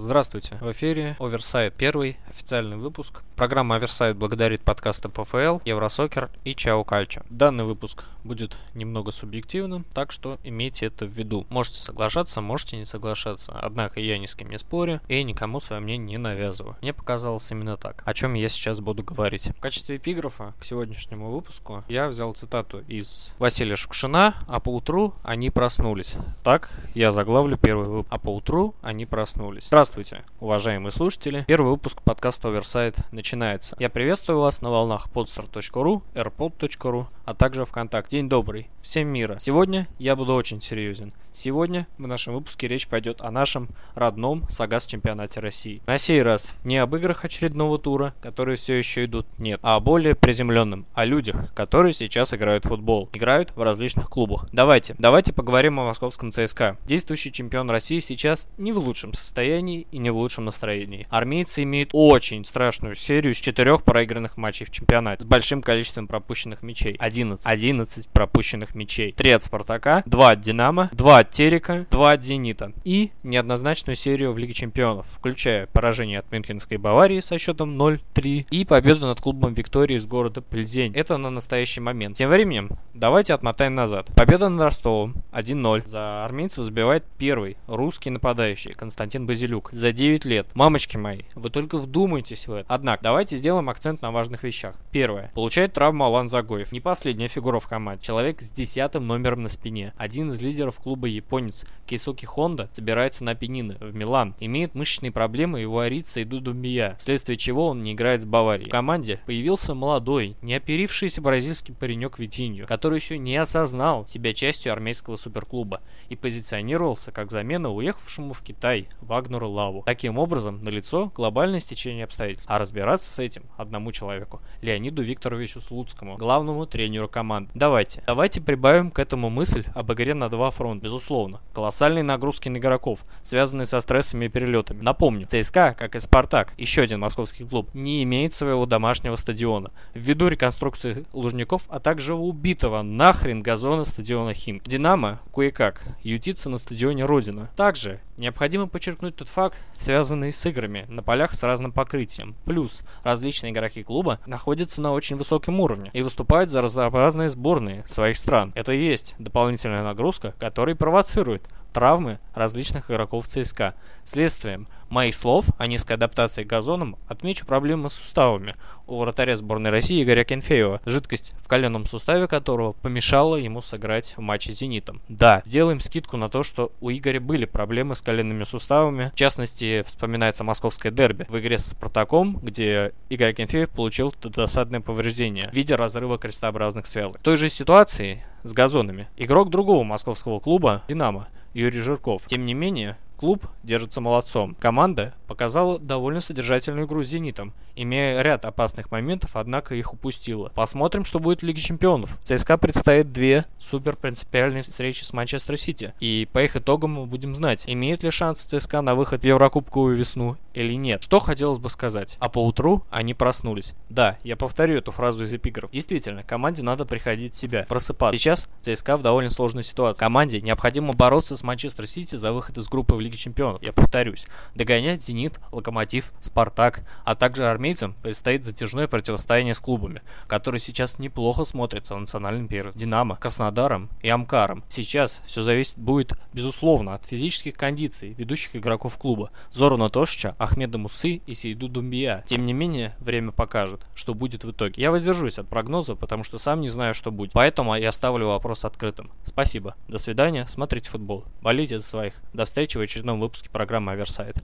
Здравствуйте, в эфире Оверсайд, первый официальный выпуск. Программа Оверсайд благодарит подкасты ПФЛ, Евросокер и Чао Кальчо. Данный выпуск будет немного субъективным, так что имейте это в виду. Можете соглашаться, можете не соглашаться. Однако я ни с кем не спорю и никому свое мнение не навязываю. Мне показалось именно так, о чем я сейчас буду говорить. В качестве эпиграфа к сегодняшнему выпуску я взял цитату из Василия Шукшина, а поутру они проснулись. Так я заглавлю первый выпуск. А поутру они проснулись. Здравствуйте, уважаемые слушатели. Первый выпуск подкаста Оверсайд начинается. Я приветствую вас на волнах podstar.ru, airpod.ru, а также ВКонтакте. День добрый, всем мира. Сегодня я буду очень серьезен. Сегодня в нашем выпуске речь пойдет о нашем родном Сагас чемпионате России. На сей раз не об играх очередного тура, которые все еще идут, нет, а о более приземленном, о людях, которые сейчас играют в футбол, играют в различных клубах. Давайте, давайте поговорим о московском ЦСКА. Действующий чемпион России сейчас не в лучшем состоянии и не в лучшем настроении. Армейцы имеют очень страшную серию из четырех проигранных матчей в чемпионате с большим количеством пропущенных мячей. 11. 11 пропущенных мячей. 3 от Спартака, 2 от Динамо, 2 от Терека, 2 от Зенита и неоднозначную серию в Лиге Чемпионов, включая поражение от Мюнхенской Баварии со счетом 0-3 и победу над клубом Виктории из города Пльзень. Это на настоящий момент. Тем временем, давайте отмотаем назад. Победа над Ростовом 1-0. За армейцев забивает первый русский нападающий Константин Базилюк за 9 лет. Мамочки мои, вы только вдумайтесь в это. Однако, давайте сделаем акцент на важных вещах. Первое. Получает травму Алан Загоев. Не последняя фигура в команде. Человек с десятым номером на спине. Один из лидеров клуба японец Кейсуки Хонда собирается на пенины в Милан. Имеет мышечные проблемы его арица и Дудумбия, вследствие чего он не играет с Баварией. В команде появился молодой, не оперившийся бразильский паренек Витинью, который еще не осознал себя частью армейского суперклуба и позиционировался как замена уехавшему в Китай Вагнеру Лаву. Таким образом, налицо глобальное стечение обстоятельств. А разбираться с этим одному человеку, Леониду Викторовичу Слуцкому, главному тренеру команды. Давайте, давайте прибавим к этому мысль об игре на два фронта. Безусловно, колоссальные нагрузки на игроков, связанные со стрессами и перелетами. Напомню, ЦСКА, как и Спартак, еще один московский клуб, не имеет своего домашнего стадиона. Ввиду реконструкции Лужников, а также убитого нахрен газона стадиона Химк. Динамо, кое-как, ютится на стадионе Родина. Также необходимо подчеркнуть тот факт, связанный с играми на полях с разным покрытием. Плюс различные игроки клуба находятся на очень высоком уровне и выступают за разнообразные сборные своих стран. Это и есть дополнительная нагрузка, которая провоцирует травмы различных игроков ЦСКА. Следствием моих слов о низкой адаптации к газонам отмечу проблемы с суставами у вратаря сборной России Игоря Кенфеева, жидкость в коленном суставе которого помешала ему сыграть в матче с «Зенитом». Да, сделаем скидку на то, что у Игоря были проблемы с коленными суставами. В частности, вспоминается московское дерби в игре с «Спартаком», где Игорь Кенфеев получил досадное повреждение в виде разрыва крестообразных связок. В той же ситуации с газонами. Игрок другого московского клуба «Динамо» Юрий Жирков. Тем не менее, клуб держится молодцом. Команда показала довольно содержательную игру с «Зенитом», имея ряд опасных моментов, однако их упустила. Посмотрим, что будет в Лиге Чемпионов. ЦСКА предстоит две супер принципиальные встречи с Манчестер Сити. И по их итогам мы будем знать, имеет ли шанс ЦСКА на выход в Еврокубковую весну или нет. Что хотелось бы сказать. А поутру они проснулись. Да, я повторю эту фразу из эпиграф. Действительно, команде надо приходить в себя, просыпаться. Сейчас ЦСКА в довольно сложной ситуации. Команде необходимо бороться с Манчестер Сити за выход из группы в Лиге Чемпионов. Я повторюсь. Догонять Зенит, Локомотив, Спартак, а также армейцам предстоит затяжное противостояние с клубами, которые сейчас неплохо смотрятся в национальном первом. Динамо, Краснодаром и Амкаром. Сейчас все зависит будет, безусловно, от физических кондиций ведущих игроков клуба. Зорана Тошича, Ахмеда Мусы и Сейду Думбия. Тем не менее, время покажет, что будет в итоге. Я воздержусь от прогноза, потому что сам не знаю, что будет. Поэтому я оставлю вопрос открытым. Спасибо. До свидания. Смотрите футбол. Болейте за своих. До встречи в очередном выпуске программы Оверсайд.